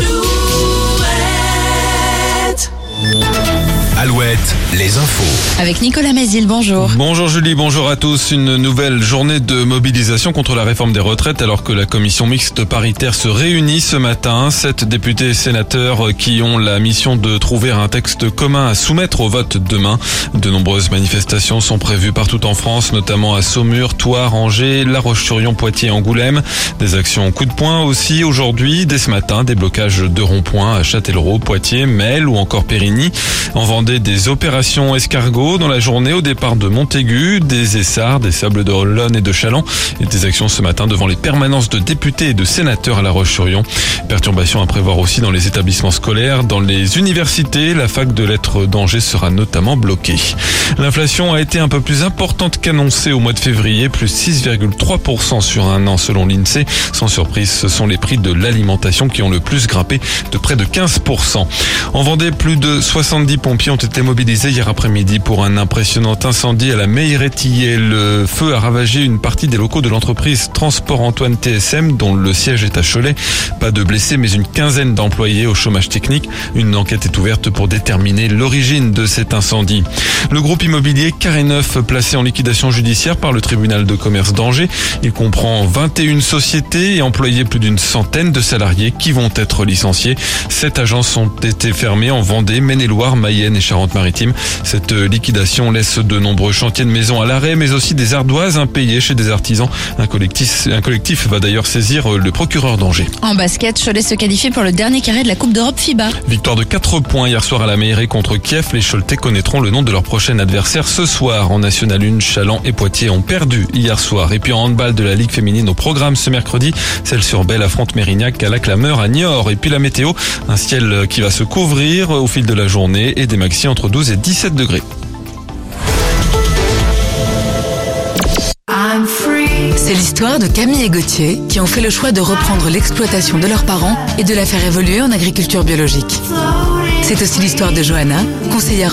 do Alouette, les infos. Avec Nicolas Mézil, bonjour. Bonjour Julie, bonjour à tous. Une nouvelle journée de mobilisation contre la réforme des retraites alors que la commission mixte paritaire se réunit ce matin. Sept députés et sénateurs qui ont la mission de trouver un texte commun à soumettre au vote demain. De nombreuses manifestations sont prévues partout en France, notamment à Saumur, Thouars, Angers, La Roche-sur-Yon, Poitiers, Angoulême. Des actions coup de poing aussi aujourd'hui. Dès ce matin, des blocages de ronds-points à Châtellerault, Poitiers, Mel ou encore Périgny. En Vendée, des opérations escargots dans la journée au départ de Montaigu, des Essarts, des Sables d'Olonne et de Chaland et des actions ce matin devant les permanences de députés et de sénateurs à La Roche-sur-Yon. Perturbations à prévoir aussi dans les établissements scolaires, dans les universités. La fac de lettres d'Angers sera notamment bloquée. L'inflation a été un peu plus importante qu'annoncée au mois de février, plus 6,3% sur un an selon l'INSEE. Sans surprise, ce sont les prix de l'alimentation qui ont le plus grimpé de près de 15%. En Vendée, plus de 70 pompiers ont été mobilisés hier après-midi pour un impressionnant incendie à la Meilleretillé. Le feu a ravagé une partie des locaux de l'entreprise Transport Antoine TSM dont le siège est à Cholet. Pas de blessés mais une quinzaine d'employés au chômage technique. Une enquête est ouverte pour déterminer l'origine de cet incendie. Le groupe immobilier Carré Neuf placé en liquidation judiciaire par le tribunal de commerce d'Angers. Il comprend 21 sociétés et employé plus d'une centaine de salariés qui vont être licenciés. Sept agences ont été fermées en Vendée, Maine-et-Loire, Mayenne et Charente-Maritime. Cette liquidation laisse de nombreux chantiers de maisons à l'arrêt, mais aussi des ardoises impayées chez des artisans. Un collectif, un collectif va d'ailleurs saisir le procureur d'Angers. En basket, Cholet se qualifie pour le dernier carré de la Coupe d'Europe FIBA. Victoire de 4 points hier soir à la mairie contre Kiev. Les Choletais connaîtront le nom de leur prochain adversaire ce soir. En National 1, Chaland et Poitiers ont perdu hier soir. Et puis en handball de la Ligue féminine au programme ce mercredi, celle sur Belle affronte Mérignac à la Clameur à Niort. Et puis la météo, un ciel qui va se couvrir au fil de la journée et des maxi entre 12 et 17 degrés. C'est l'histoire de Camille et Gauthier qui ont fait le choix de reprendre l'exploitation de leurs parents et de la faire évoluer en agriculture biologique. C'est aussi l'histoire de Johanna, conseillère